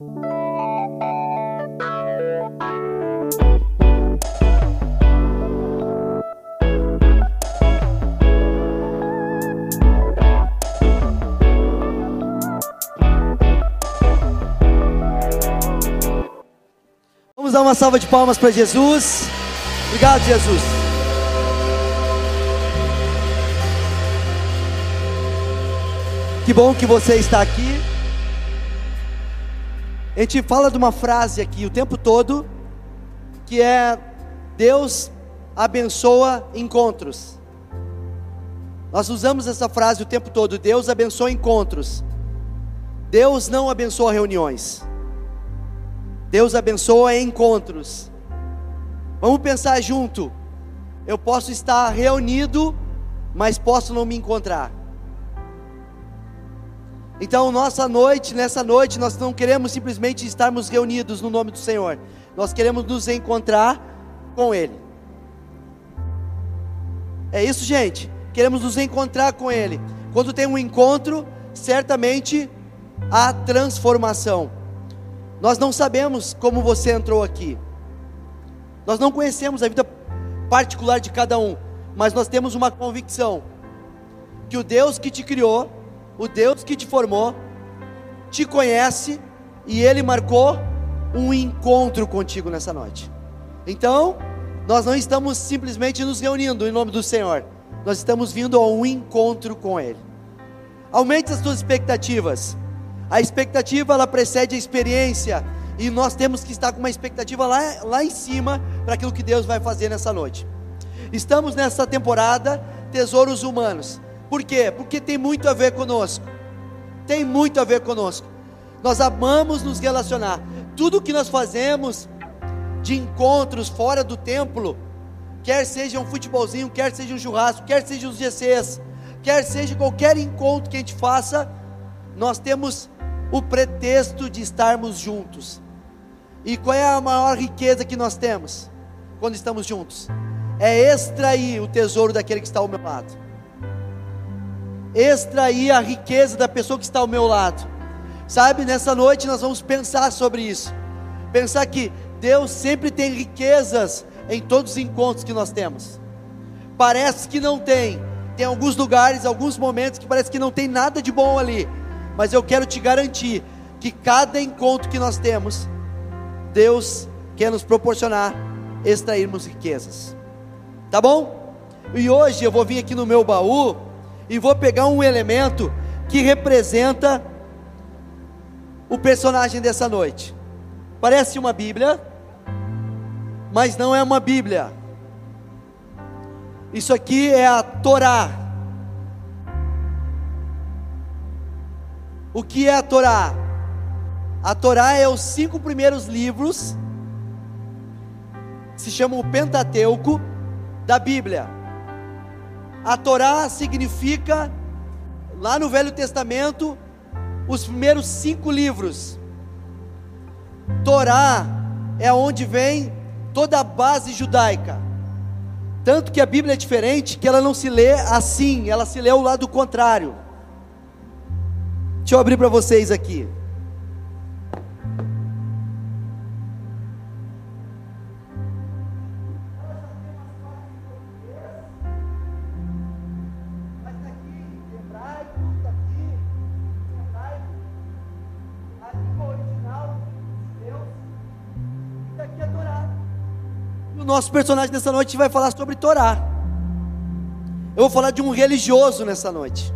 Vamos dar uma salva de palmas para Jesus. Obrigado, Jesus. Que bom que você está aqui. A gente fala de uma frase aqui o tempo todo, que é Deus abençoa encontros. Nós usamos essa frase o tempo todo, Deus abençoa encontros. Deus não abençoa reuniões. Deus abençoa encontros. Vamos pensar junto. Eu posso estar reunido, mas posso não me encontrar. Então, nossa noite, nessa noite, nós não queremos simplesmente estarmos reunidos no nome do Senhor. Nós queremos nos encontrar com Ele. É isso, gente. Queremos nos encontrar com Ele. Quando tem um encontro, certamente há transformação. Nós não sabemos como você entrou aqui. Nós não conhecemos a vida particular de cada um, mas nós temos uma convicção que o Deus que te criou, o Deus que te formou, te conhece e ele marcou um encontro contigo nessa noite. Então, nós não estamos simplesmente nos reunindo em nome do Senhor, nós estamos vindo a um encontro com ele. Aumente as suas expectativas. A expectativa ela precede a experiência e nós temos que estar com uma expectativa lá, lá em cima para aquilo que Deus vai fazer nessa noite. Estamos nessa temporada Tesouros Humanos. Por quê? Porque tem muito a ver conosco. Tem muito a ver conosco. Nós amamos nos relacionar. Tudo que nós fazemos de encontros fora do templo, quer seja um futebolzinho, quer seja um churrasco, quer seja os GCs, quer seja qualquer encontro que a gente faça, nós temos o pretexto de estarmos juntos. E qual é a maior riqueza que nós temos quando estamos juntos? É extrair o tesouro daquele que está ao meu lado. Extrair a riqueza da pessoa que está ao meu lado. Sabe, nessa noite nós vamos pensar sobre isso. Pensar que Deus sempre tem riquezas em todos os encontros que nós temos. Parece que não tem. Tem alguns lugares, alguns momentos que parece que não tem nada de bom ali mas eu quero te garantir que cada encontro que nós temos, Deus quer nos proporcionar extrairmos riquezas. Tá bom? E hoje eu vou vir aqui no meu baú e vou pegar um elemento que representa o personagem dessa noite. Parece uma Bíblia, mas não é uma Bíblia. Isso aqui é a Torá. O que é a Torá? A Torá é os cinco primeiros livros, se chamam o Pentateuco da Bíblia. A Torá significa, lá no Velho Testamento, os primeiros cinco livros. Torá é onde vem toda a base judaica. Tanto que a Bíblia é diferente que ela não se lê assim, ela se lê ao lado contrário. Deixa eu abrir para vocês aqui. Nosso personagem nessa noite vai falar sobre Torá. Eu vou falar de um religioso nessa noite.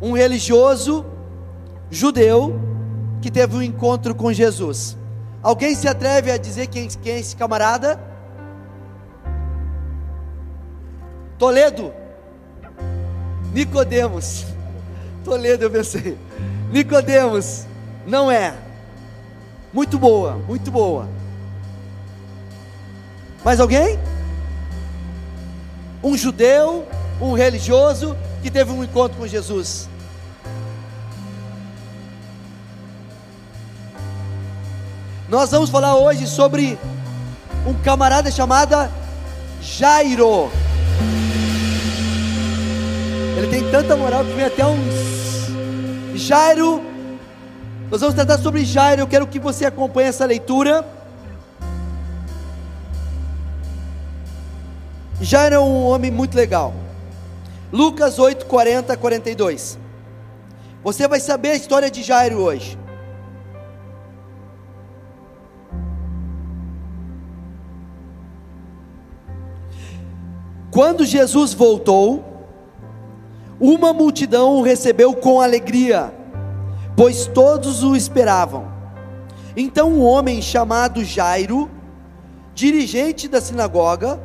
Um religioso judeu que teve um encontro com Jesus. Alguém se atreve a dizer quem, quem é esse camarada? Toledo. Nicodemos. Toledo eu pensei. Nicodemos. Não é. Muito boa, muito boa. Mais alguém? Um judeu, um religioso que teve um encontro com Jesus. Nós vamos falar hoje sobre um camarada chamado Jairo. Ele tem tanta moral que vem até uns. Jairo Nós vamos tratar sobre Jairo. Eu quero que você acompanhe essa leitura. Jairo é um homem muito legal. Lucas 8, 40 42. Você vai saber a história de Jairo hoje. Quando Jesus voltou, uma multidão o recebeu com alegria, pois todos o esperavam. Então um homem chamado Jairo, dirigente da sinagoga,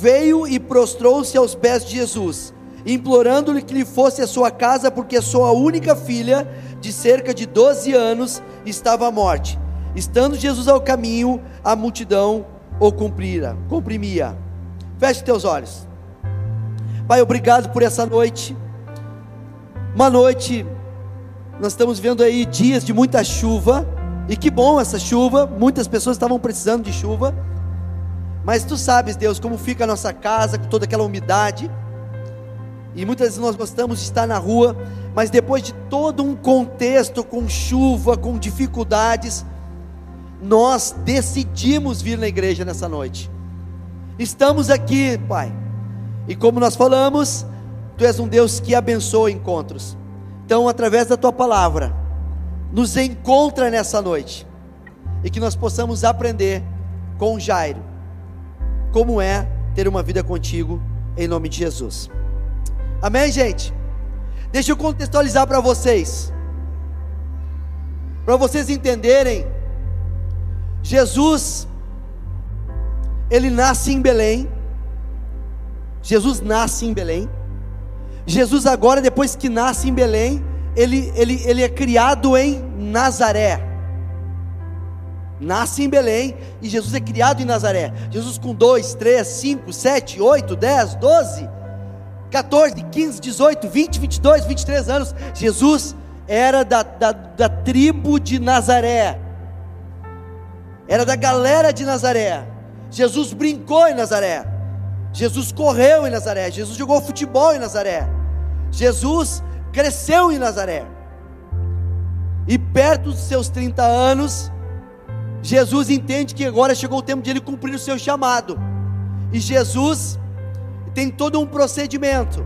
veio e prostrou-se aos pés de Jesus, implorando-lhe que lhe fosse a sua casa, porque sua única filha, de cerca de 12 anos, estava à morte. Estando Jesus ao caminho, a multidão o cumpria. comprimia. Feche teus olhos. Pai, obrigado por essa noite. Uma noite, nós estamos vendo aí dias de muita chuva, e que bom essa chuva, muitas pessoas estavam precisando de chuva, mas tu sabes, Deus, como fica a nossa casa com toda aquela umidade, e muitas vezes nós gostamos de estar na rua, mas depois de todo um contexto com chuva, com dificuldades, nós decidimos vir na igreja nessa noite. Estamos aqui, Pai e como nós falamos, Tu és um Deus que abençoa encontros. Então, através da Tua palavra, nos encontra nessa noite e que nós possamos aprender com Jairo como é ter uma vida contigo, em nome de Jesus. Amém, gente? Deixa eu contextualizar para vocês, para vocês entenderem. Jesus, ele nasce em Belém, Jesus nasce em Belém. Jesus agora, depois que nasce em Belém, ele, ele, ele é criado em Nazaré. Nasce em Belém e Jesus é criado em Nazaré. Jesus com 2, 3, 5, 7, 8, 10, 12, 14, 15, 18, 20, 22, 23 anos. Jesus era da, da, da tribo de Nazaré, era da galera de Nazaré. Jesus brincou em Nazaré. Jesus correu em Nazaré, Jesus jogou futebol em Nazaré, Jesus cresceu em Nazaré. E perto dos seus 30 anos, Jesus entende que agora chegou o tempo de ele cumprir o seu chamado. E Jesus tem todo um procedimento.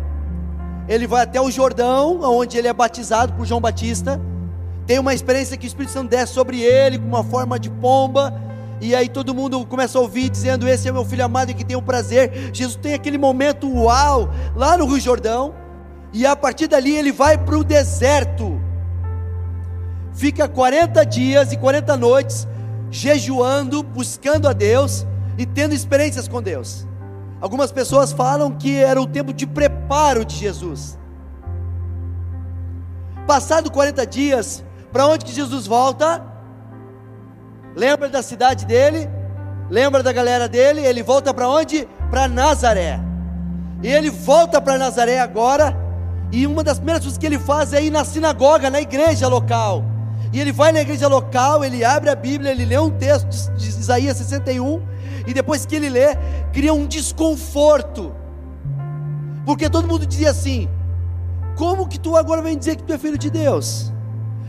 Ele vai até o Jordão, onde ele é batizado por João Batista. Tem uma experiência que o Espírito Santo desce sobre ele com uma forma de pomba e aí todo mundo começa a ouvir dizendo: Esse é meu filho amado e que tem o prazer. Jesus tem aquele momento uau, lá no Rio Jordão, e a partir dali ele vai para o deserto, fica 40 dias e 40 noites jejuando, buscando a Deus e tendo experiências com Deus. Algumas pessoas falam que era o tempo de preparo de Jesus. Passado 40 dias, para onde que Jesus volta? Lembra da cidade dele? Lembra da galera dele? Ele volta para onde? Para Nazaré. E ele volta para Nazaré agora. E uma das primeiras coisas que ele faz é ir na sinagoga, na igreja local. E ele vai na igreja local, ele abre a Bíblia, ele lê um texto de Isaías 61. E depois que ele lê, cria um desconforto. Porque todo mundo dizia assim: Como que tu agora vem dizer que tu é filho de Deus?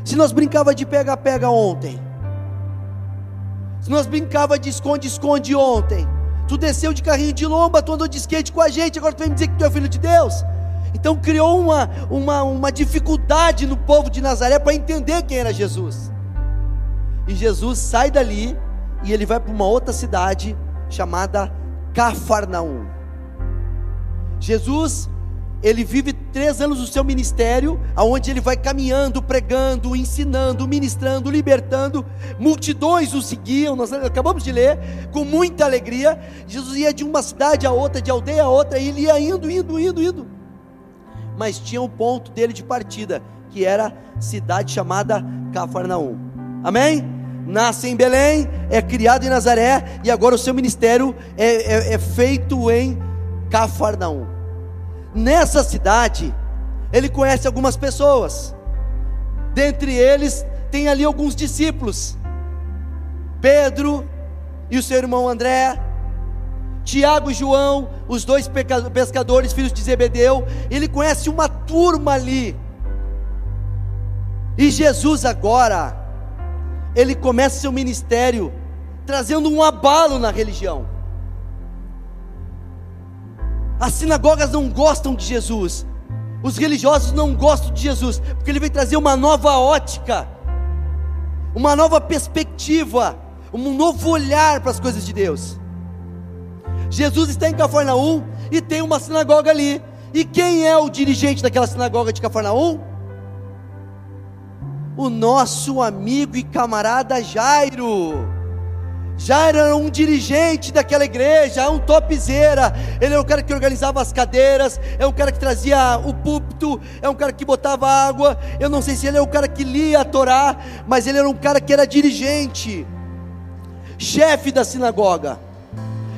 Se nós brincava de pega-pega ontem. Nós brincava de esconde-esconde ontem. Tu desceu de carrinho de lomba, tu andou de skate com a gente, agora tu vem dizer que tu é filho de Deus. Então criou uma, uma, uma dificuldade no povo de Nazaré para entender quem era Jesus. E Jesus sai dali e ele vai para uma outra cidade chamada Cafarnaum. Jesus ele vive três anos do seu ministério, aonde ele vai caminhando, pregando, ensinando, ministrando, libertando. Multidões o seguiam, nós acabamos de ler, com muita alegria. Jesus ia de uma cidade a outra, de aldeia a outra, e ele ia indo, indo, indo, indo. Mas tinha um ponto dele de partida, que era cidade chamada Cafarnaum. Amém? Nasce em Belém, é criado em Nazaré, e agora o seu ministério é, é, é feito em Cafarnaum. Nessa cidade, ele conhece algumas pessoas. Dentre eles, tem ali alguns discípulos: Pedro e o seu irmão André, Tiago e João, os dois pescadores, filhos de Zebedeu. Ele conhece uma turma ali. E Jesus agora ele começa seu ministério trazendo um abalo na religião. As sinagogas não gostam de Jesus, os religiosos não gostam de Jesus, porque ele veio trazer uma nova ótica, uma nova perspectiva, um novo olhar para as coisas de Deus. Jesus está em Cafarnaum e tem uma sinagoga ali. E quem é o dirigente daquela sinagoga de Cafarnaum? O nosso amigo e camarada Jairo. Jairo era um dirigente daquela igreja, um topzeira. Ele era o cara que organizava as cadeiras, é um cara que trazia o púlpito, é um cara que botava água. Eu não sei se ele é o cara que lia a Torá, mas ele era um cara que era dirigente, chefe da sinagoga.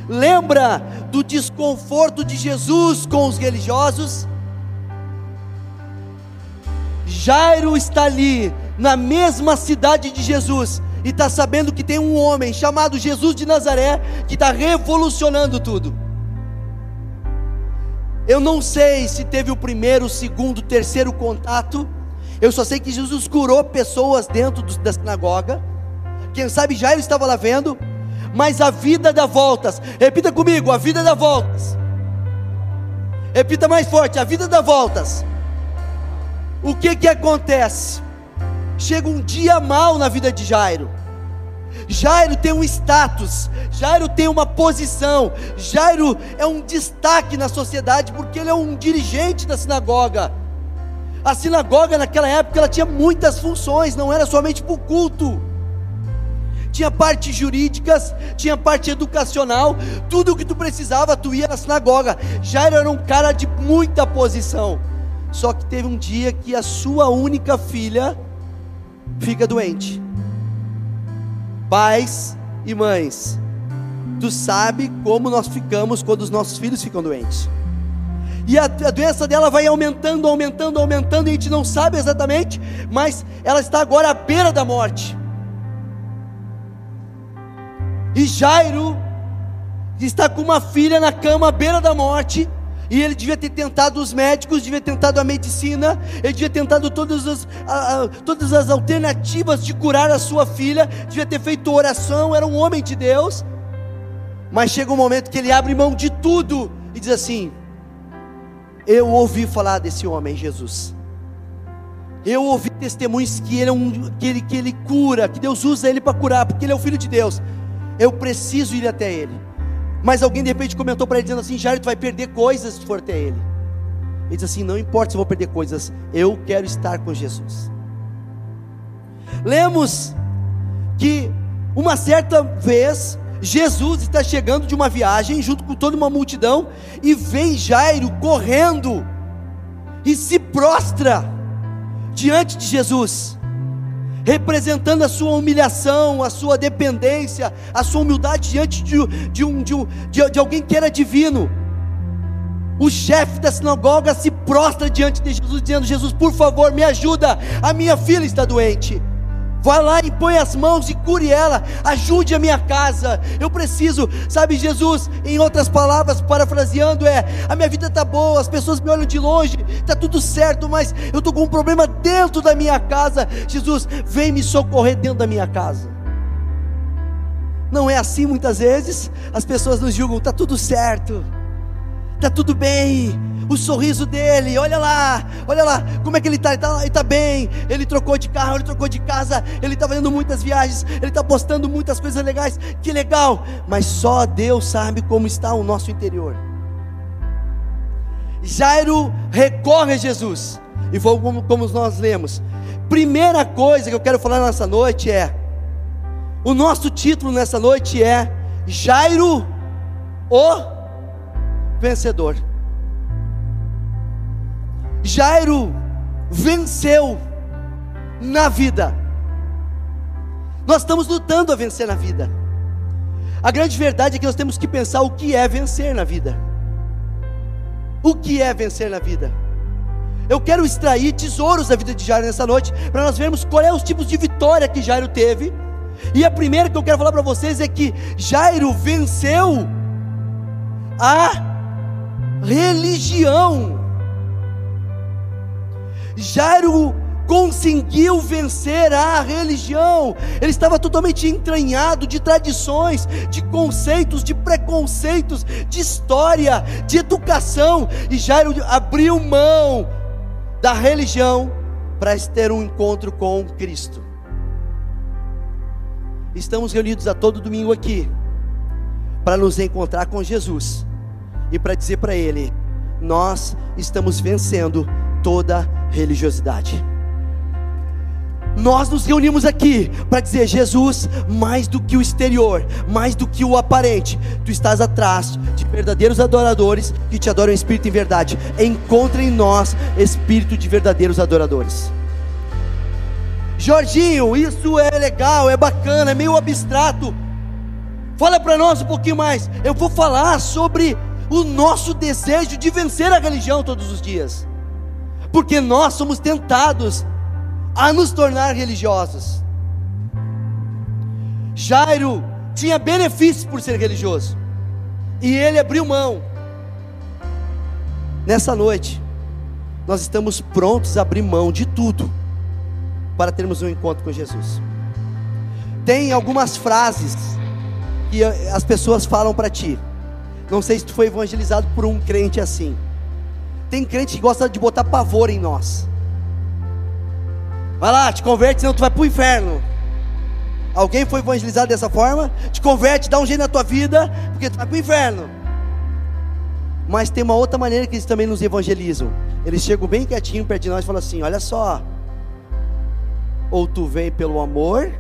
Lembra do desconforto de Jesus com os religiosos? Jairo está ali, na mesma cidade de Jesus, e está sabendo que tem um homem chamado Jesus de Nazaré que está revolucionando tudo. Eu não sei se teve o primeiro, o segundo, o terceiro contato. Eu só sei que Jesus curou pessoas dentro da sinagoga. Quem sabe Jairo estava lá vendo mas a vida dá voltas. Repita comigo: a vida dá voltas. Repita mais forte: a vida dá voltas. O que que acontece? Chega um dia mal na vida de Jairo. Jairo tem um status, Jairo tem uma posição, Jairo é um destaque na sociedade porque ele é um dirigente da sinagoga. A sinagoga naquela época ela tinha muitas funções, não era somente para o culto tinha parte jurídicas, tinha parte educacional, tudo o que tu precisava, tu ia na sinagoga. Jairo era um cara de muita posição. Só que teve um dia que a sua única filha fica doente. Pais e mães, tu sabe como nós ficamos quando os nossos filhos ficam doentes. E a, a, doença dela vai aumentando, aumentando, aumentando, e a gente não sabe exatamente, mas ela está agora à beira da morte. E Jairo está com uma filha na cama à beira da morte. E ele devia ter tentado os médicos, devia ter tentado a medicina, ele devia ter tentado todas as, a, a, todas as alternativas de curar a sua filha, devia ter feito oração, era um homem de Deus. Mas chega um momento que ele abre mão de tudo e diz assim: Eu ouvi falar desse homem, Jesus. Eu ouvi testemunhos que ele, é um, que ele, que ele cura, que Deus usa ele para curar, porque ele é o filho de Deus. Eu preciso ir até ele. Mas alguém de repente comentou para ele dizendo assim: Jairo, tu vai perder coisas se for até ele. Ele diz assim: Não importa se eu vou perder coisas, eu quero estar com Jesus. Lemos que uma certa vez Jesus está chegando de uma viagem junto com toda uma multidão e vem Jairo correndo e se prostra diante de Jesus representando a sua humilhação, a sua dependência, a sua humildade diante de, de, um, de, um, de, de alguém que era divino. O chefe da sinagoga se prostra diante de Jesus, dizendo: Jesus, por favor, me ajuda, a minha filha está doente. Vá lá e põe as mãos e cure ela. Ajude a minha casa. Eu preciso, sabe, Jesus, em outras palavras, parafraseando, é: a minha vida está boa, as pessoas me olham de longe, está tudo certo, mas eu estou com um problema dentro da minha casa. Jesus, vem me socorrer dentro da minha casa. Não é assim muitas vezes, as pessoas nos julgam, está tudo certo, está tudo bem, o sorriso dele, olha lá, olha lá, como é que ele está, ele está tá bem, ele trocou de carro, ele trocou de casa, ele está fazendo muitas viagens, ele está postando muitas coisas legais, que legal, mas só Deus sabe como está o nosso interior. Jairo recorre a Jesus, e foi como, como nós lemos. Primeira coisa que eu quero falar nessa noite é: o nosso título nessa noite é Jairo, o vencedor. Jairo venceu na vida. Nós estamos lutando a vencer na vida. A grande verdade é que nós temos que pensar o que é vencer na vida. O que é vencer na vida? Eu quero extrair tesouros da vida de Jairo nessa noite, para nós vermos qual é os tipos de vitória que Jairo teve. E a primeira que eu quero falar para vocês é que Jairo venceu a religião. Jairo conseguiu vencer a religião. Ele estava totalmente entranhado de tradições, de conceitos, de preconceitos, de história, de educação. E Jairo abriu mão da religião para ter um encontro com Cristo. Estamos reunidos a todo domingo aqui para nos encontrar com Jesus e para dizer para Ele: nós estamos vencendo toda religiosidade. Nós nos reunimos aqui para dizer: Jesus, mais do que o exterior, mais do que o aparente, tu estás atrás de verdadeiros adoradores que te adoram em espírito e em verdade. Encontre em nós espírito de verdadeiros adoradores. Jorginho, isso é legal, é bacana, é meio abstrato. Fala para nós um pouquinho mais. Eu vou falar sobre o nosso desejo de vencer a religião todos os dias, porque nós somos tentados a nos tornar religiosos. Jairo tinha benefícios por ser religioso, e ele abriu mão. Nessa noite, nós estamos prontos a abrir mão de tudo para termos um encontro com Jesus. Tem algumas frases que as pessoas falam para ti. Não sei se tu foi evangelizado por um crente assim. Tem crente que gosta de botar pavor em nós. Vai lá, te converte, senão tu vai para o inferno. Alguém foi evangelizado dessa forma? Te converte, dá um jeito na tua vida, porque tu vai para o inferno. Mas tem uma outra maneira que eles também nos evangelizam. Eles chegam bem quietinho perto de nós e falam assim: Olha só, ou tu vem pelo amor,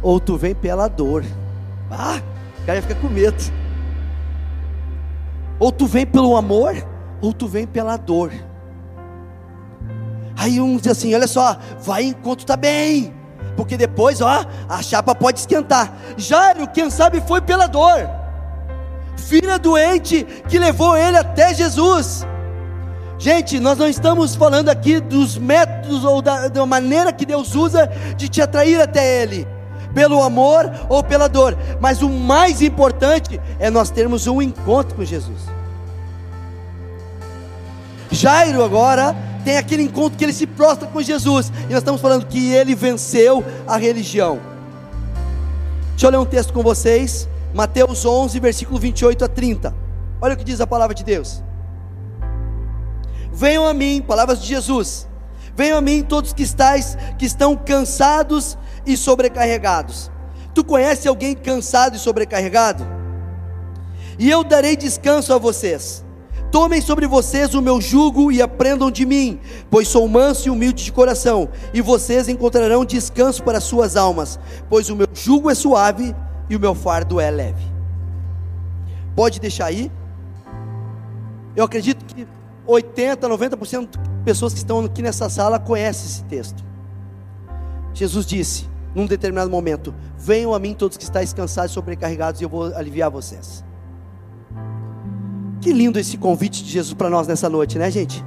ou tu vem pela dor. Ah, o cara fica com medo. Ou tu vem pelo amor, ou tu vem pela dor. Aí um diz assim: olha só, vai enquanto está bem, porque depois, ó, a chapa pode esquentar. Jairo, quem sabe, foi pela dor. Filha doente que levou ele até Jesus. Gente, nós não estamos falando aqui dos métodos ou da, da maneira que Deus usa de te atrair até Ele, pelo amor ou pela dor, mas o mais importante é nós termos um encontro com Jesus. Jairo agora tem aquele encontro que ele se prostra com Jesus, e nós estamos falando que ele venceu a religião. Deixa eu ler um texto com vocês, Mateus 11, versículo 28 a 30. Olha o que diz a palavra de Deus. Venham a mim, palavras de Jesus. Venham a mim todos que estáis, que estão cansados e sobrecarregados. Tu conhece alguém cansado e sobrecarregado? E eu darei descanso a vocês. Tomem sobre vocês o meu jugo e aprendam de mim, pois sou manso e humilde de coração, e vocês encontrarão descanso para suas almas, pois o meu jugo é suave e o meu fardo é leve. Pode deixar aí. Eu acredito que 80, 90% de pessoas que estão aqui nessa sala conhecem esse texto. Jesus disse, num determinado momento: Venham a mim todos que estáis cansados e sobrecarregados, e eu vou aliviar vocês. Que lindo esse convite de Jesus para nós nessa noite, né, gente?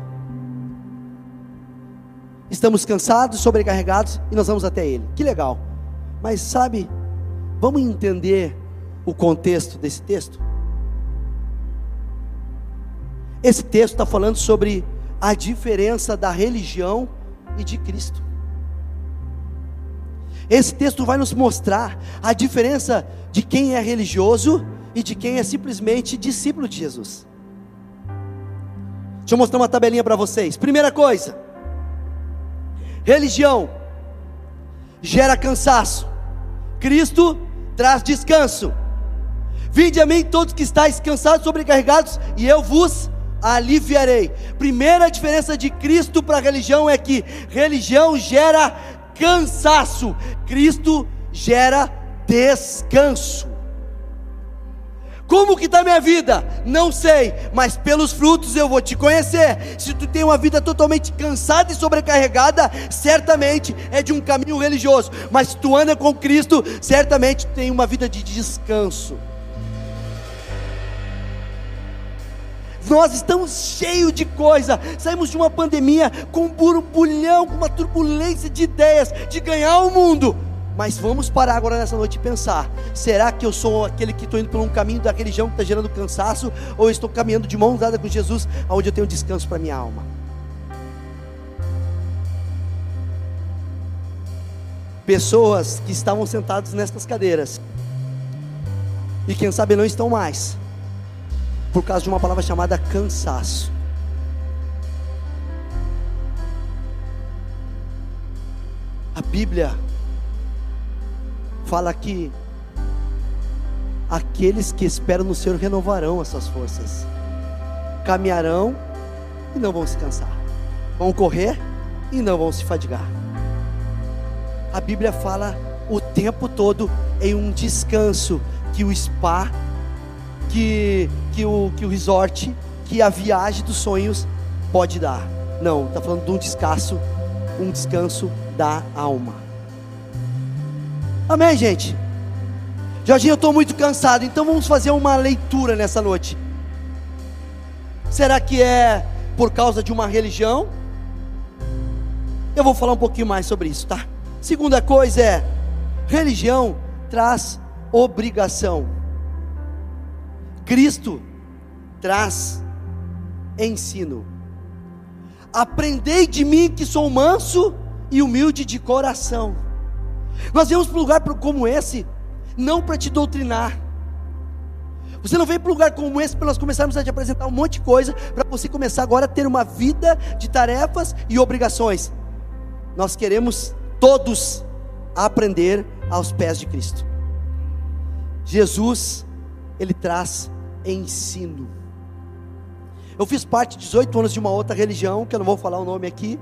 Estamos cansados, sobrecarregados e nós vamos até Ele. Que legal. Mas sabe, vamos entender o contexto desse texto? Esse texto está falando sobre a diferença da religião e de Cristo. Esse texto vai nos mostrar a diferença de quem é religioso e de quem é simplesmente discípulo de Jesus. Deixa eu mostrar uma tabelinha para vocês. Primeira coisa: religião gera cansaço, Cristo traz descanso. Vinde a mim todos que estáis cansados, sobrecarregados, e eu vos aliviarei. Primeira diferença de Cristo para a religião é que religião gera cansaço, Cristo gera descanso. Como que está minha vida? Não sei, mas pelos frutos eu vou te conhecer. Se tu tem uma vida totalmente cansada e sobrecarregada, certamente é de um caminho religioso. Mas se tu anda com Cristo, certamente tem uma vida de descanso. Nós estamos cheios de coisa. Saímos de uma pandemia com um burbulhão, com uma turbulência de ideias de ganhar o mundo. Mas vamos parar agora nessa noite e pensar: será que eu sou aquele que estou indo por um caminho daquele jão que está gerando cansaço? Ou estou caminhando de mãos dadas com Jesus, onde eu tenho descanso para minha alma? Pessoas que estavam sentadas nestas cadeiras, e quem sabe não estão mais, por causa de uma palavra chamada cansaço. A Bíblia fala que aqueles que esperam no Senhor renovarão as suas forças, caminharão e não vão se cansar, vão correr e não vão se fadigar. A Bíblia fala o tempo todo em um descanso que o spa, que, que, o, que o resort, que a viagem dos sonhos pode dar. Não, está falando de um descanso, um descanso da alma. Amém, gente? Jorginho, eu estou muito cansado, então vamos fazer uma leitura nessa noite. Será que é por causa de uma religião? Eu vou falar um pouquinho mais sobre isso, tá? Segunda coisa é: religião traz obrigação. Cristo traz ensino. Aprendei de mim que sou manso e humilde de coração. Nós viemos para um lugar como esse, não para te doutrinar. Você não veio para um lugar como esse para nós começarmos a te apresentar um monte de coisa, para você começar agora a ter uma vida de tarefas e obrigações. Nós queremos todos aprender aos pés de Cristo. Jesus, ele traz ensino. Eu fiz parte de 18 anos de uma outra religião, que eu não vou falar o nome aqui.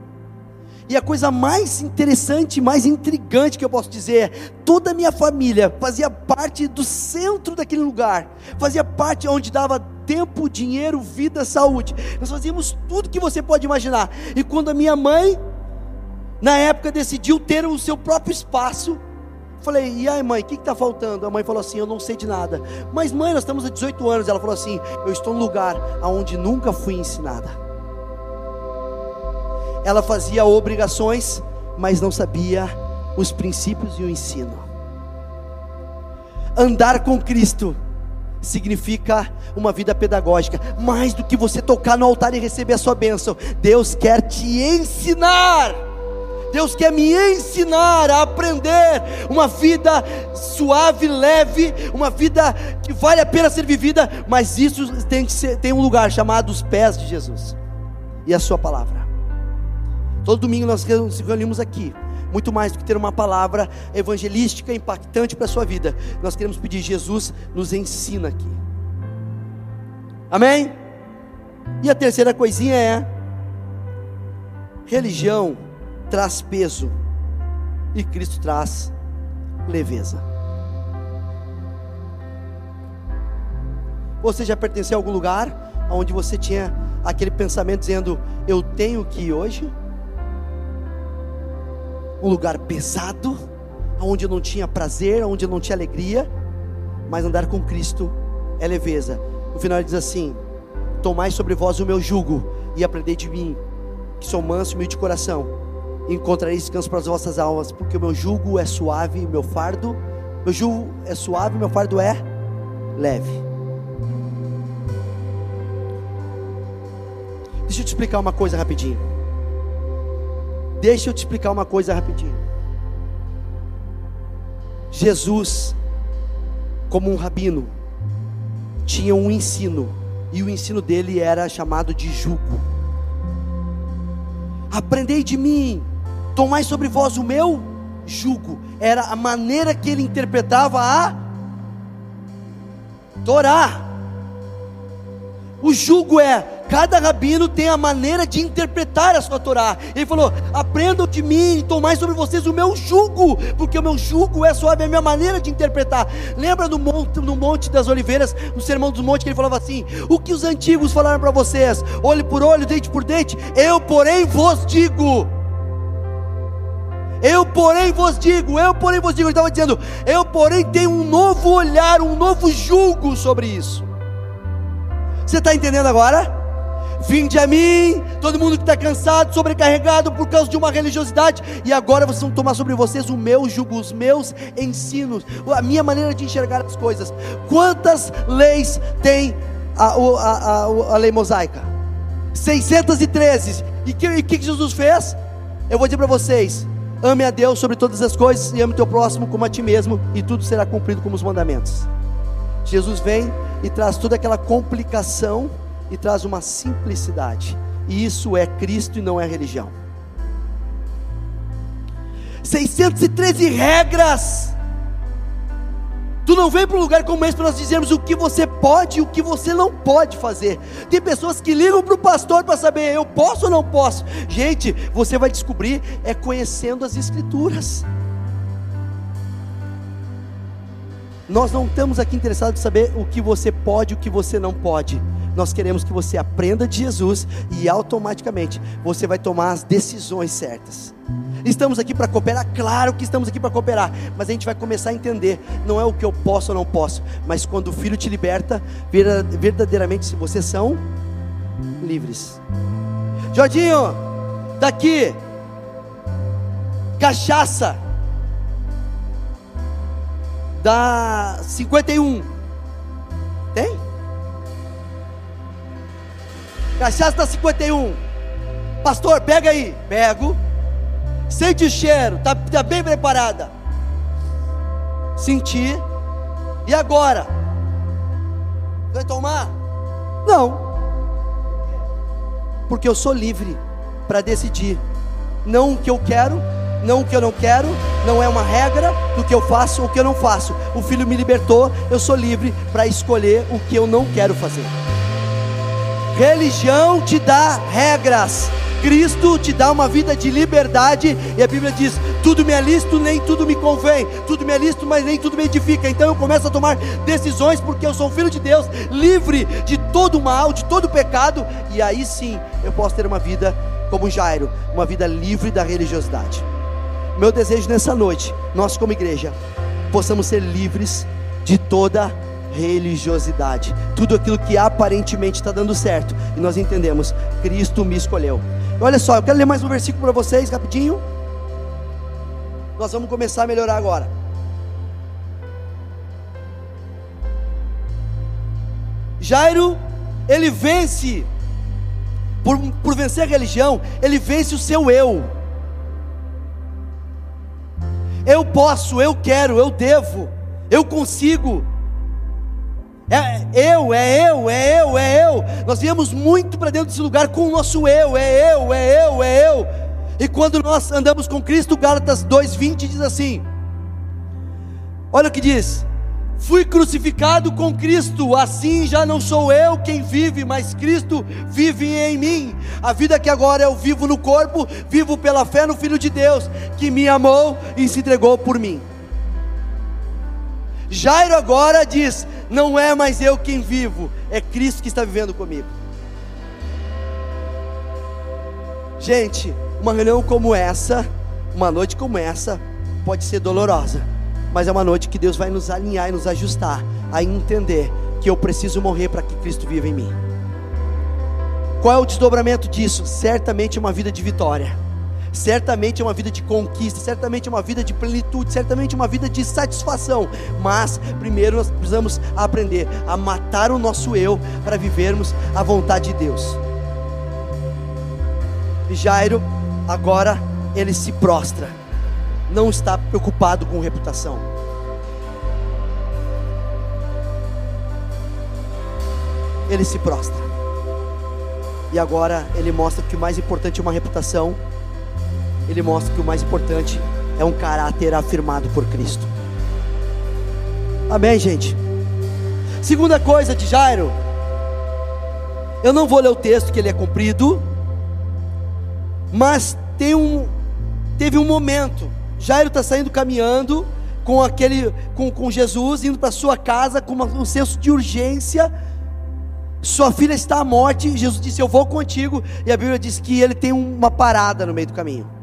E a coisa mais interessante, mais intrigante que eu posso dizer é: toda a minha família fazia parte do centro daquele lugar, fazia parte onde dava tempo, dinheiro, vida, saúde. Nós fazíamos tudo que você pode imaginar. E quando a minha mãe na época decidiu ter o seu próprio espaço. Falei, e aí mãe, o que está faltando? A mãe falou assim: Eu não sei de nada. Mas mãe, nós estamos há 18 anos. Ela falou assim: Eu estou num lugar onde nunca fui ensinada. Ela fazia obrigações, mas não sabia os princípios e o ensino. Andar com Cristo significa uma vida pedagógica, mais do que você tocar no altar e receber a sua bênção. Deus quer te ensinar. Deus quer me ensinar a aprender uma vida suave, leve, uma vida que vale a pena ser vivida, mas isso tem, que ser, tem um lugar chamado os pés de Jesus e a Sua palavra. Todo domingo nós nos reunimos aqui, muito mais do que ter uma palavra evangelística impactante para a sua vida, nós queremos pedir, Jesus, nos ensina aqui. Amém? E a terceira coisinha é: religião traz peso e Cristo traz leveza. Você já pertenceu a algum lugar onde você tinha aquele pensamento dizendo: Eu tenho que ir hoje? Um lugar pesado, onde não tinha prazer, onde não tinha alegria, mas andar com Cristo é leveza. No final ele diz assim: Tomai sobre vós o meu jugo e aprendei de mim, que sou manso e humilde de coração encontrareis descanso para as vossas almas, porque o meu jugo é suave, meu fardo, meu jugo é suave, meu fardo é leve. Deixa eu te explicar uma coisa rapidinho. Deixa eu te explicar uma coisa rapidinho. Jesus, como um rabino, tinha um ensino, e o ensino dele era chamado de jugo. Aprendei de mim, Tomai sobre vós o meu jugo. Era a maneira que ele interpretava a Torá. O jugo é, cada rabino tem a maneira de interpretar a sua Torá. Ele falou: aprendam de mim, tomai sobre vocês o meu jugo, porque o meu jugo é suave, é a minha maneira de interpretar. Lembra no monte, no monte das Oliveiras, no sermão dos montes, que ele falava assim: o que os antigos falaram para vocês, olho por olho, dente por dente, eu, porém, vos digo. Eu, porém, vos digo, eu, porém, vos digo, ele estava dizendo, eu, porém, tenho um novo olhar, um novo julgo sobre isso. Você está entendendo agora? Vinde a mim, todo mundo que está cansado, sobrecarregado por causa de uma religiosidade, e agora vocês vão tomar sobre vocês o meu jugo, os meus ensinos, a minha maneira de enxergar as coisas. Quantas leis tem a, a, a, a lei mosaica? 613. E o que, que Jesus fez? Eu vou dizer para vocês: ame a Deus sobre todas as coisas e ame teu próximo como a ti mesmo, e tudo será cumprido como os mandamentos. Jesus vem e traz toda aquela complicação e traz uma simplicidade. E isso é Cristo e não é religião. 613 regras. Tu não vem para um lugar como esse para nós dizermos o que você pode e o que você não pode fazer. Tem pessoas que ligam para o pastor para saber eu posso ou não posso. Gente, você vai descobrir é conhecendo as escrituras. Nós não estamos aqui interessados em saber o que você pode e o que você não pode. Nós queremos que você aprenda de Jesus e automaticamente você vai tomar as decisões certas. Estamos aqui para cooperar, claro que estamos aqui para cooperar, mas a gente vai começar a entender, não é o que eu posso ou não posso, mas quando o Filho te liberta, verdadeiramente vocês são livres. Jordinho, daqui, cachaça, da 51, tem? Cachaça da 51. Pastor, pega aí. Pego. Sente o cheiro. Está tá bem preparada. Senti. E agora? Vai tomar? Não. Porque eu sou livre para decidir. Não o que eu quero, não o que eu não quero, não é uma regra do que eu faço ou o que eu não faço. O filho me libertou, eu sou livre para escolher o que eu não quero fazer. Religião te dá regras. Cristo te dá uma vida de liberdade, e a Bíblia diz: tudo me é lícito, nem tudo me convém, tudo me é lícito, mas nem tudo me edifica. Então eu começo a tomar decisões, porque eu sou filho de Deus, livre de todo mal, de todo pecado, e aí sim eu posso ter uma vida como Jairo, uma vida livre da religiosidade. Meu desejo nessa noite, nós como igreja, possamos ser livres de toda religiosidade, tudo aquilo que aparentemente está dando certo, e nós entendemos: Cristo me escolheu. Olha só, eu quero ler mais um versículo para vocês, rapidinho. Nós vamos começar a melhorar agora. Jairo, ele vence, por, por vencer a religião, ele vence o seu eu. Eu posso, eu quero, eu devo, eu consigo. É eu, é eu, é eu, é eu. Nós viemos muito para dentro desse lugar com o nosso eu, é eu, é eu, é eu. E quando nós andamos com Cristo, Gálatas 2:20 diz assim: Olha o que diz: Fui crucificado com Cristo, assim já não sou eu quem vive, mas Cristo vive em mim. A vida que agora eu vivo no corpo, vivo pela fé no Filho de Deus, que me amou e se entregou por mim. Jairo agora diz: Não é mais eu quem vivo, é Cristo que está vivendo comigo. Gente, uma reunião como essa, uma noite como essa, pode ser dolorosa, mas é uma noite que Deus vai nos alinhar e nos ajustar a entender que eu preciso morrer para que Cristo viva em mim. Qual é o desdobramento disso? Certamente uma vida de vitória certamente é uma vida de conquista, certamente é uma vida de plenitude, certamente é uma vida de satisfação. Mas primeiro nós precisamos aprender a matar o nosso eu para vivermos a vontade de Deus. E Jairo, agora ele se prostra, não está preocupado com reputação. Ele se prostra. E agora ele mostra que o mais importante é uma reputação ele mostra que o mais importante é um caráter afirmado por Cristo. Amém, gente? Segunda coisa de Jairo, eu não vou ler o texto que ele é comprido, mas tem um, teve um momento. Jairo está saindo caminhando com aquele, com, com Jesus, indo para sua casa com uma, um senso de urgência. Sua filha está à morte. Jesus disse: Eu vou contigo. E a Bíblia diz que ele tem uma parada no meio do caminho.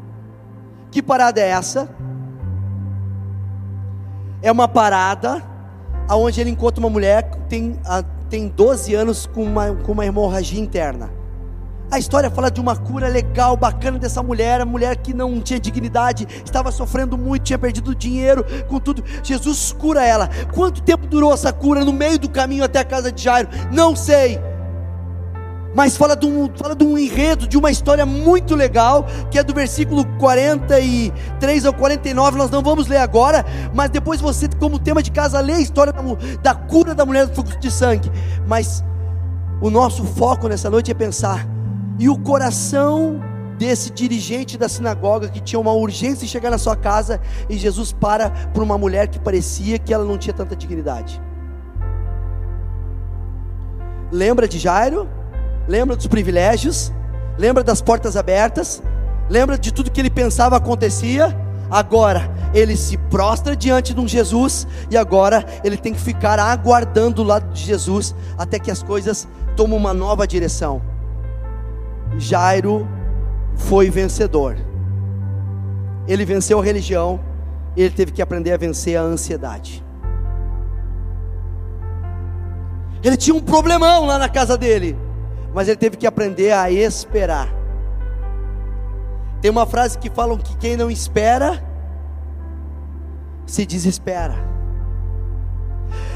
Que parada é essa? É uma parada aonde ele encontra uma mulher que tem, tem 12 anos com uma, com uma hemorragia interna. A história fala de uma cura legal, bacana dessa mulher, a mulher que não tinha dignidade, estava sofrendo muito, tinha perdido dinheiro, com tudo. Jesus cura ela. Quanto tempo durou essa cura no meio do caminho até a casa de Jairo? Não sei. Mas fala de, um, fala de um enredo, de uma história muito legal, que é do versículo 43 ao 49, nós não vamos ler agora, mas depois você, como tema de casa, lê a história da, da cura da mulher do fluxo de sangue. Mas o nosso foco nessa noite é pensar, e o coração desse dirigente da sinagoga que tinha uma urgência em chegar na sua casa, e Jesus para por uma mulher que parecia que ela não tinha tanta dignidade. Lembra de Jairo? Lembra dos privilégios, lembra das portas abertas, lembra de tudo que ele pensava acontecia. Agora ele se prostra diante de um Jesus e agora ele tem que ficar aguardando o lado de Jesus até que as coisas tomem uma nova direção. Jairo foi vencedor. Ele venceu a religião, ele teve que aprender a vencer a ansiedade. Ele tinha um problemão lá na casa dele mas ele teve que aprender a esperar. Tem uma frase que falam que quem não espera se desespera.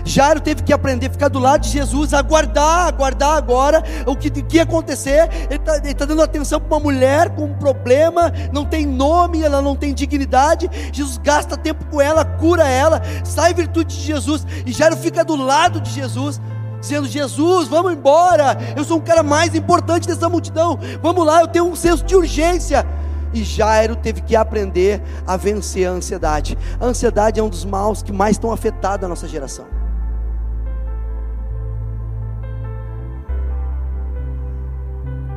Jairo teve que aprender a ficar do lado de Jesus, aguardar, aguardar agora o que, que ia acontecer. Ele está tá dando atenção para uma mulher com um problema, não tem nome, ela não tem dignidade. Jesus gasta tempo com ela, cura ela, sai virtude de Jesus. E Jairo fica do lado de Jesus, dizendo: Jesus, vamos embora. Eu sou um cara mais importante dessa multidão. Vamos lá, eu tenho um senso de urgência. E Jairo teve que aprender a vencer a ansiedade. A ansiedade é um dos maus que mais estão afetando a nossa geração.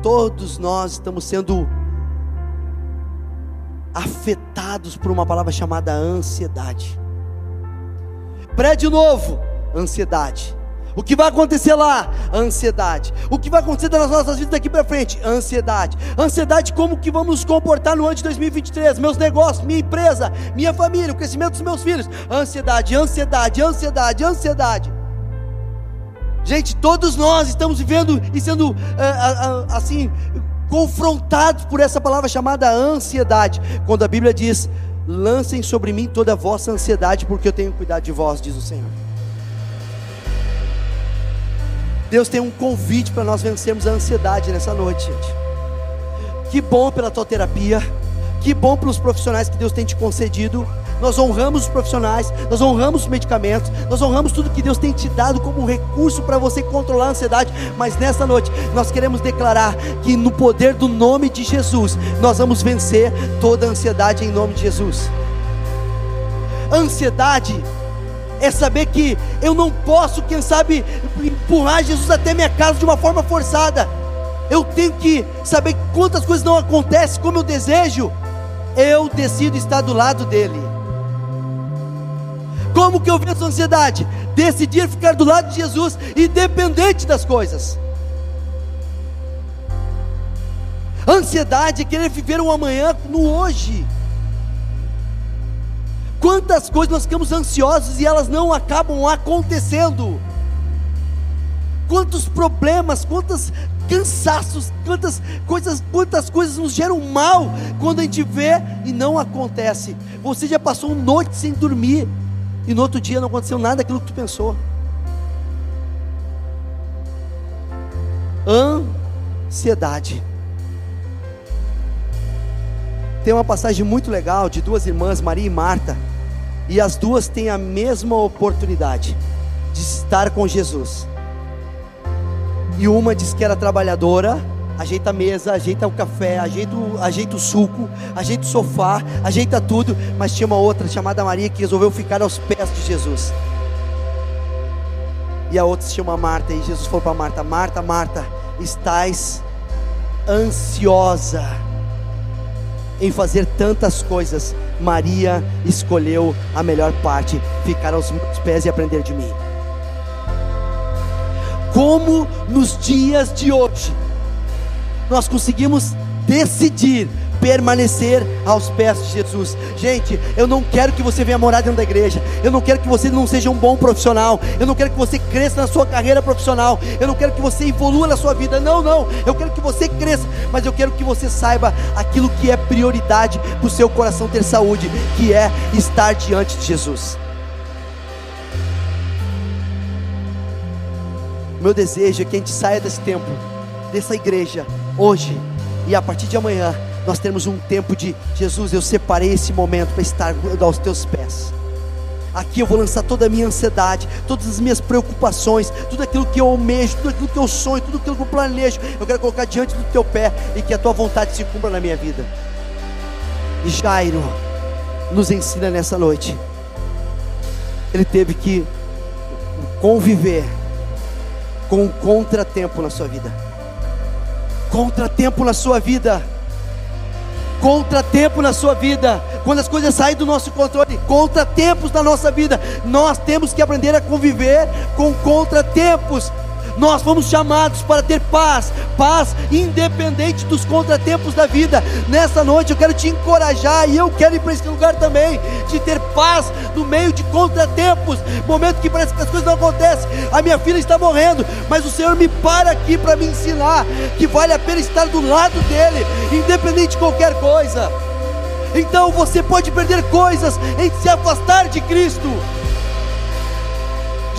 Todos nós estamos sendo afetados por uma palavra chamada ansiedade. Prédio novo, ansiedade. O que vai acontecer lá? Ansiedade. O que vai acontecer nas nossas vidas daqui para frente? Ansiedade. Ansiedade como que vamos nos comportar no ano de 2023? Meus negócios, minha empresa, minha família, o crescimento dos meus filhos. Ansiedade, ansiedade, ansiedade, ansiedade. Gente, todos nós estamos vivendo e sendo é, assim confrontados por essa palavra chamada ansiedade. Quando a Bíblia diz: "Lancem sobre mim toda a vossa ansiedade, porque eu tenho cuidado de vós", diz o Senhor. Deus tem um convite para nós vencermos a ansiedade nessa noite, gente. Que bom pela tua terapia, que bom pelos profissionais que Deus tem te concedido. Nós honramos os profissionais, nós honramos os medicamentos, nós honramos tudo que Deus tem te dado como um recurso para você controlar a ansiedade. Mas nessa noite nós queremos declarar que no poder do nome de Jesus nós vamos vencer toda a ansiedade em nome de Jesus. Ansiedade é saber que eu não posso, quem sabe, empurrar Jesus até minha casa de uma forma forçada. Eu tenho que saber quantas coisas não acontecem como eu desejo. Eu decido estar do lado dele. Como que eu venço a ansiedade? Decidir ficar do lado de Jesus, independente das coisas. Ansiedade é querer viver um amanhã no hoje. Quantas coisas nós ficamos ansiosos e elas não acabam acontecendo. Quantos problemas, quantos cansaços, quantas coisas, quantas coisas nos geram mal quando a gente vê e não acontece. Você já passou uma noite sem dormir e no outro dia não aconteceu nada daquilo que tu pensou. Ansiedade. Tem uma passagem muito legal de duas irmãs, Maria e Marta e as duas têm a mesma oportunidade de estar com Jesus. E uma diz que era trabalhadora, ajeita a mesa, ajeita o café, ajeita, ajeita o suco, ajeita o sofá, ajeita tudo, mas tinha uma outra chamada Maria que resolveu ficar aos pés de Jesus. E a outra se chama Marta, e Jesus falou para Marta: Marta, Marta, estás ansiosa em fazer tantas coisas, Maria escolheu a melhor parte, ficar aos meus pés e aprender de mim. Como nos dias de hoje, nós conseguimos decidir permanecer aos pés de Jesus. Gente, eu não quero que você venha morar dentro da igreja. Eu não quero que você não seja um bom profissional. Eu não quero que você cresça na sua carreira profissional. Eu não quero que você evolua na sua vida. Não, não. Eu quero que você cresça, mas eu quero que você saiba aquilo que é prioridade para o seu coração ter saúde, que é estar diante de Jesus. Meu desejo é que a gente saia desse tempo dessa igreja hoje e a partir de amanhã nós temos um tempo de Jesus, eu separei esse momento para estar aos teus pés. Aqui eu vou lançar toda a minha ansiedade, todas as minhas preocupações, tudo aquilo que eu almejo, tudo aquilo que eu sonho, tudo aquilo que eu planejo. Eu quero colocar diante do teu pé e que a tua vontade se cumpra na minha vida. E Jairo nos ensina nessa noite. Ele teve que conviver com um contratempo na sua vida. Contratempo na sua vida contratempo na sua vida, quando as coisas saem do nosso controle, contratempos na nossa vida, nós temos que aprender a conviver com contratempos. Nós fomos chamados para ter paz, paz independente dos contratempos da vida. Nessa noite eu quero te encorajar e eu quero ir para esse lugar também, de ter paz no meio de contratempos, momento que parece que as coisas não acontecem. A minha filha está morrendo, mas o Senhor me para aqui para me ensinar que vale a pena estar do lado dele, independente de qualquer coisa. Então você pode perder coisas em se afastar de Cristo.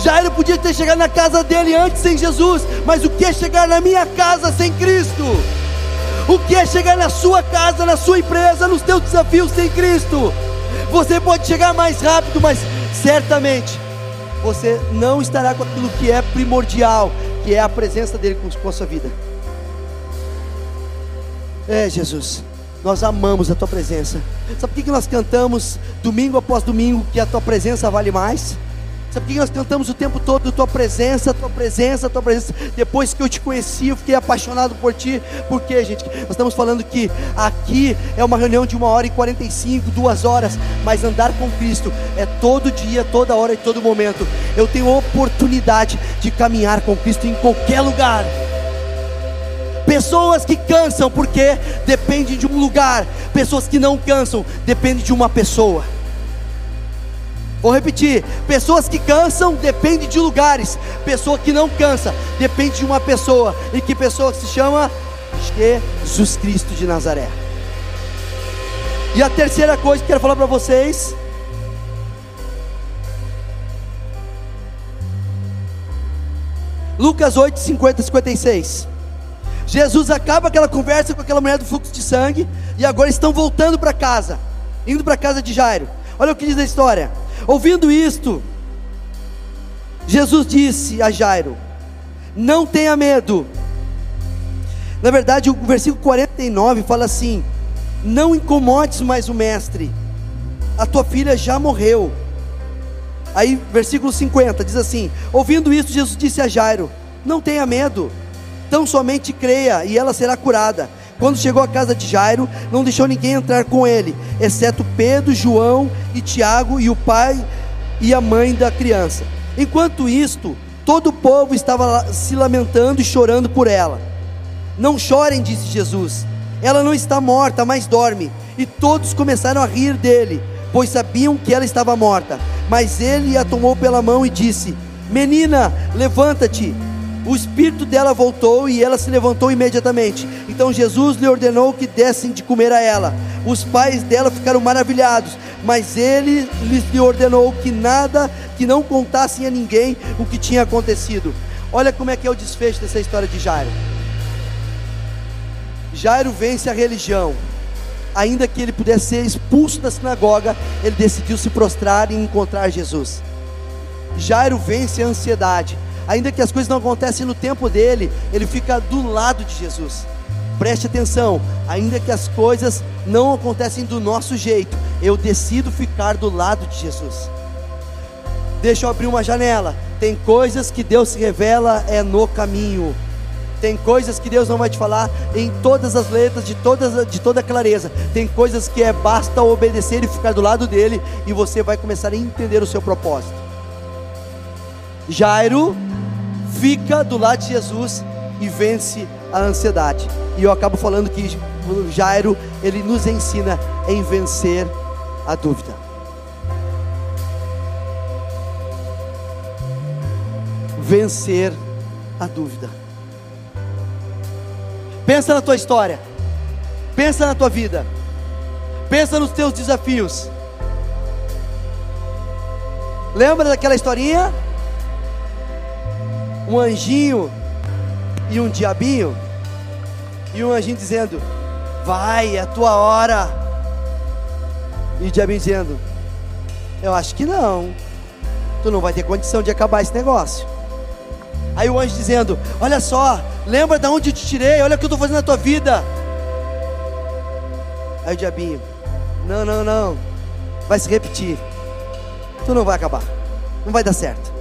Jairo podia ter chegado na casa dele antes sem Jesus, mas o que é chegar na minha casa sem Cristo? O que é chegar na sua casa, na sua empresa, nos teus desafios sem Cristo? Você pode chegar mais rápido, mas certamente você não estará com aquilo que é primordial, que é a presença dele com a sua vida. É, Jesus, nós amamos a tua presença. Sabe por que nós cantamos domingo após domingo que a tua presença vale mais? Sabe por que nós cantamos o tempo todo tua presença, tua presença, tua presença? Depois que eu te conheci, eu fiquei apaixonado por ti. Por quê, gente? Nós estamos falando que aqui é uma reunião de uma hora e 45, duas horas, mas andar com Cristo é todo dia, toda hora e todo momento. Eu tenho oportunidade de caminhar com Cristo em qualquer lugar. Pessoas que cansam porque dependem de um lugar, pessoas que não cansam dependem de uma pessoa. Vou repetir: pessoas que cansam dependem de lugares, pessoa que não cansa depende de uma pessoa, e que pessoa se chama Jesus Cristo de Nazaré. E a terceira coisa que quero falar para vocês. Lucas 8, 50 56. Jesus acaba aquela conversa com aquela mulher do fluxo de sangue e agora estão voltando para casa, indo para casa de Jairo. Olha o que diz a história. Ouvindo isto, Jesus disse a Jairo: Não tenha medo. Na verdade, o versículo 49 fala assim: Não incomodes mais o mestre, a tua filha já morreu. Aí, versículo 50 diz assim: Ouvindo isso, Jesus disse a Jairo: Não tenha medo, tão somente creia e ela será curada. Quando chegou à casa de Jairo, não deixou ninguém entrar com ele, exceto Pedro, João e Tiago e o pai e a mãe da criança. Enquanto isto, todo o povo estava se lamentando e chorando por ela. Não chorem, disse Jesus. Ela não está morta, mas dorme. E todos começaram a rir dele, pois sabiam que ela estava morta. Mas ele a tomou pela mão e disse: Menina, levanta-te. O espírito dela voltou e ela se levantou imediatamente. Então Jesus lhe ordenou que dessem de comer a ela. Os pais dela ficaram maravilhados, mas ele lhes ordenou que nada, que não contassem a ninguém o que tinha acontecido. Olha como é que é o desfecho dessa história de Jairo. Jairo vence a religião. Ainda que ele pudesse ser expulso da sinagoga, ele decidiu se prostrar e encontrar Jesus. Jairo vence a ansiedade ainda que as coisas não acontecem no tempo dele, ele fica do lado de Jesus. Preste atenção, ainda que as coisas não acontecem do nosso jeito, eu decido ficar do lado de Jesus. Deixa eu abrir uma janela. Tem coisas que Deus se revela é no caminho. Tem coisas que Deus não vai te falar em todas as letras, de, todas, de toda clareza. Tem coisas que é basta obedecer e ficar do lado dele, e você vai começar a entender o seu propósito. Jairo fica do lado de Jesus e vence a ansiedade. E eu acabo falando que Jairo, ele nos ensina em vencer a dúvida. Vencer a dúvida. Pensa na tua história. Pensa na tua vida. Pensa nos teus desafios. Lembra daquela historinha um anjinho e um diabinho. E um anjinho dizendo: Vai, é a tua hora. E o diabinho dizendo: Eu acho que não. Tu não vai ter condição de acabar esse negócio. Aí o anjo dizendo: Olha só, lembra de onde eu te tirei? Olha o que eu estou fazendo na tua vida. Aí o diabinho: Não, não, não. Vai se repetir. Tu não vai acabar. Não vai dar certo.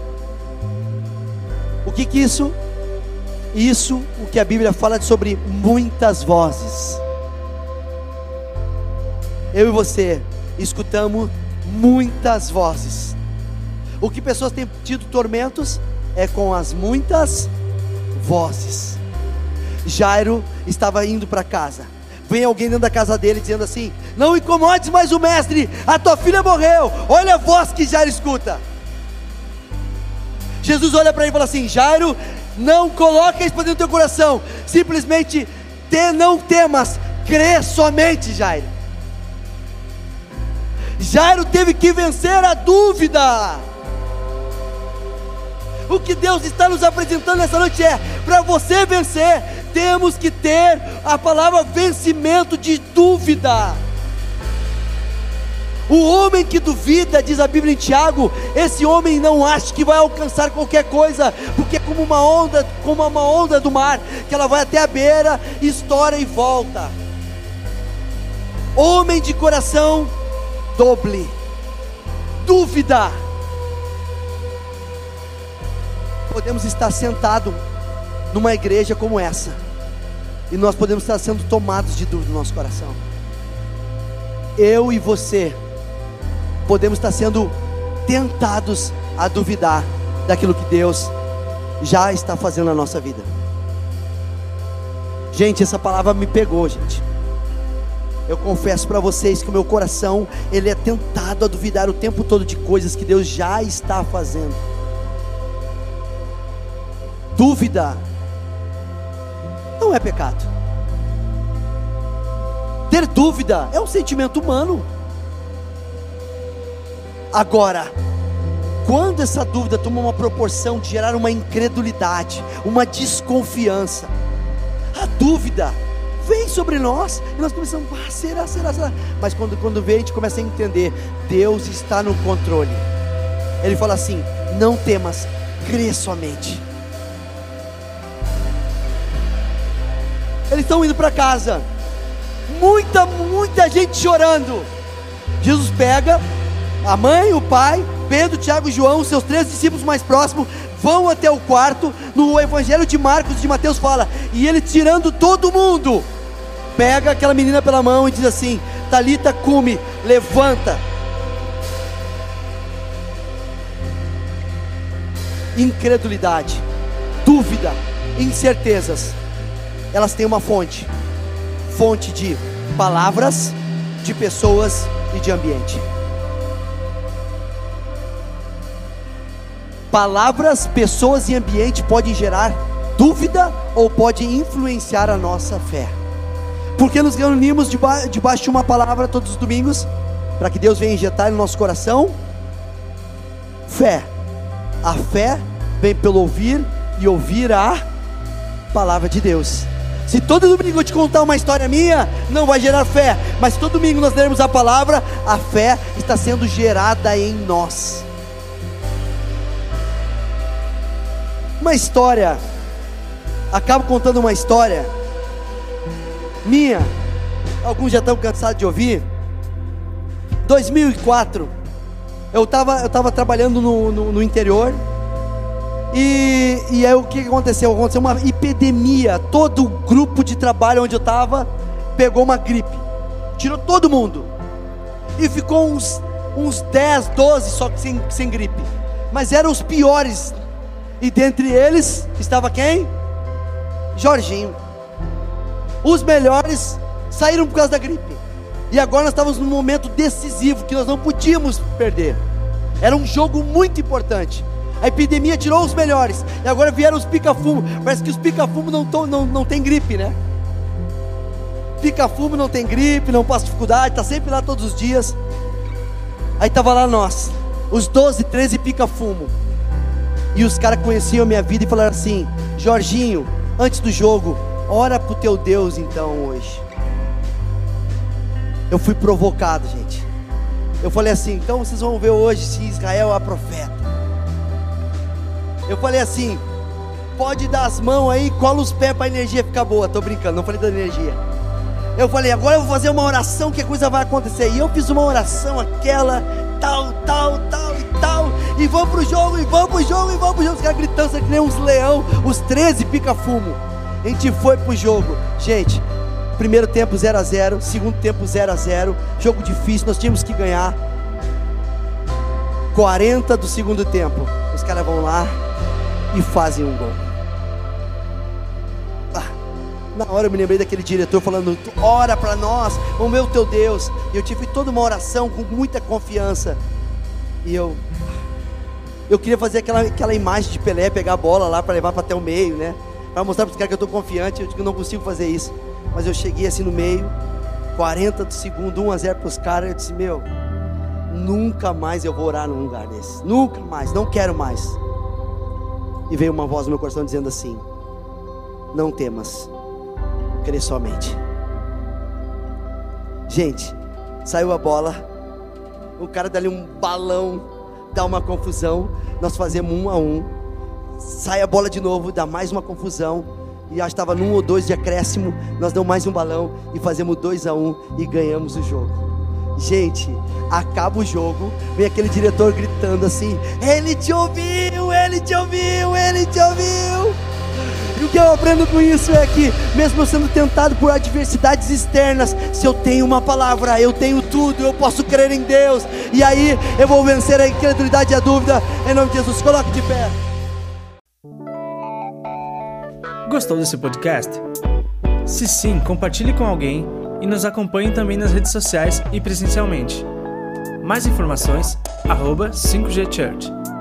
O que que isso? Isso, o que a Bíblia fala sobre muitas vozes. Eu e você escutamos muitas vozes. O que pessoas têm tido tormentos é com as muitas vozes. Jairo estava indo para casa. Vem alguém dentro da casa dele dizendo assim: Não incomodes mais o mestre, a tua filha morreu. Olha a voz que Jairo escuta. Jesus olha para ele e fala assim: Jairo, não coloque isso para dentro do teu coração. Simplesmente te, não temas, crê somente, Jairo. Jairo teve que vencer a dúvida. O que Deus está nos apresentando nessa noite é: para você vencer, temos que ter a palavra vencimento de dúvida. O homem que duvida, diz a Bíblia em Tiago, esse homem não acha que vai alcançar qualquer coisa, porque é como uma onda, como uma onda do mar, que ela vai até a beira, estoura e volta. Homem de coração doble, dúvida. Podemos estar sentado numa igreja como essa, e nós podemos estar sendo tomados de dúvida no nosso coração. Eu e você podemos estar sendo tentados a duvidar daquilo que Deus já está fazendo na nossa vida. Gente, essa palavra me pegou, gente. Eu confesso para vocês que o meu coração, ele é tentado a duvidar o tempo todo de coisas que Deus já está fazendo. Dúvida não é pecado. Ter dúvida é um sentimento humano. Agora, quando essa dúvida toma uma proporção de gerar uma incredulidade, uma desconfiança, a dúvida vem sobre nós e nós começamos, ah, será, será, será. Mas quando, quando vem, a gente começa a entender: Deus está no controle. Ele fala assim: não temas, crê somente. Eles estão indo para casa, muita, muita gente chorando. Jesus pega, a mãe, o pai, Pedro, Tiago e João, seus três discípulos mais próximos, vão até o quarto. No Evangelho de Marcos e de Mateus fala, e ele tirando todo mundo, pega aquela menina pela mão e diz assim: Talita cume, levanta. Incredulidade, dúvida, incertezas, elas têm uma fonte fonte de palavras, de pessoas e de ambiente. Palavras, pessoas e ambiente podem gerar dúvida ou pode influenciar a nossa fé. Porque nos reunimos deba debaixo de uma palavra todos os domingos, para que Deus venha injetar no nosso coração fé. A fé vem pelo ouvir e ouvir a palavra de Deus. Se todo domingo eu te contar uma história minha, não vai gerar fé. Mas se todo domingo nós lermos a palavra, a fé está sendo gerada em nós. Uma história, acabo contando uma história minha, alguns já estão cansados de ouvir. 2004, eu estava eu tava trabalhando no, no, no interior, e, e aí o que aconteceu? Aconteceu uma epidemia. Todo o grupo de trabalho onde eu estava pegou uma gripe. Tirou todo mundo. E ficou uns, uns 10, 12 só que sem, sem gripe. Mas eram os piores e dentre eles estava quem? Jorginho. Os melhores saíram por causa da gripe. E agora nós estávamos num momento decisivo que nós não podíamos perder. Era um jogo muito importante. A epidemia tirou os melhores. E agora vieram os pica-fumo. Parece que os pica-fumo não, não, não tem gripe, né? Pica-fumo não tem gripe, não passa dificuldade, está sempre lá todos os dias. Aí estava lá nós, os 12, 13 pica-fumo. E os caras conheciam a minha vida e falaram assim: Jorginho, antes do jogo, Ora pro teu Deus então hoje. Eu fui provocado, gente. Eu falei assim: então vocês vão ver hoje se Israel é profeta. Eu falei assim: pode dar as mãos aí, cola os pés para a energia ficar boa. Tô brincando, não falei da energia. Eu falei: agora eu vou fazer uma oração que a coisa vai acontecer. E eu fiz uma oração, aquela, tal, tal, tal e tal. E vamos pro jogo, e vamos pro jogo, e vamos pro jogo. Os caras gritando, que nem uns leão, os 13 pica-fumo. A gente foi pro jogo. Gente, primeiro tempo 0 a 0 segundo tempo 0 a 0 jogo difícil, nós tínhamos que ganhar. 40 do segundo tempo, os caras vão lá e fazem um gol. Ah, na hora eu me lembrei daquele diretor falando: ora para nós, o meu teu Deus. E eu tive toda uma oração com muita confiança. E eu, eu queria fazer aquela, aquela imagem de Pelé, pegar a bola lá para levar para até o meio, né? Para mostrar para os caras que eu estou confiante. Eu digo, não consigo fazer isso. Mas eu cheguei assim no meio, 40 do segundo, 1 a 0 para os caras. Eu disse: Meu, nunca mais eu vou orar num lugar desse. Nunca mais, não quero mais. E veio uma voz no meu coração dizendo assim: Não temas, crê somente. Gente, saiu a bola, o cara dá ali um balão, dá uma confusão. Nós fazemos um a um sai a bola de novo, dá mais uma confusão. E já estava num ou dois de acréscimo. Nós damos mais um balão e fazemos dois a um e ganhamos o jogo. Gente, acaba o jogo, vem aquele diretor gritando assim: Ele te ouviu, ele te ouviu, ele te ouviu. E o que eu aprendo com isso é que, mesmo sendo tentado por adversidades externas, se eu tenho uma palavra, eu tenho tudo, eu posso crer em Deus, e aí eu vou vencer a incredulidade e a dúvida, em nome de Jesus. Coloque de pé. Gostou desse podcast? Se sim, compartilhe com alguém e nos acompanhe também nas redes sociais e presencialmente. Mais informações, arroba 5G Church.